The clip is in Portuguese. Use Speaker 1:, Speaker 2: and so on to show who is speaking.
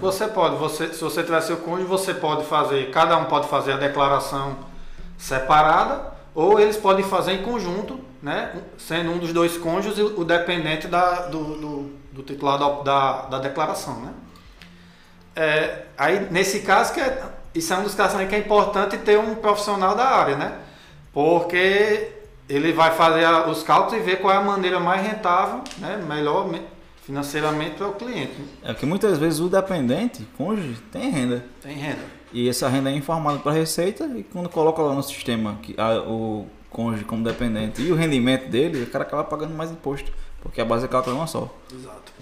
Speaker 1: Você pode, você, se você tiver seu cônjuge, você pode fazer, cada um pode fazer a declaração separada, ou eles podem fazer em conjunto, né? Sendo um dos dois cônjuges o dependente da, do, do, do titular da, da, da, declaração, né? É, aí, nesse caso, que é, isso é um dos casos que é importante ter um profissional da área, né? Porque ele vai fazer os cálculos e ver qual é a maneira mais rentável, né? melhor financeiramente para o cliente.
Speaker 2: É que muitas vezes o dependente, cônjuge, tem renda.
Speaker 1: Tem renda.
Speaker 2: E essa renda é informada para a Receita e quando coloca lá no sistema que a, o cônjuge como dependente e o rendimento dele, o cara acaba pagando mais imposto, porque a base é uma só.
Speaker 1: Exato.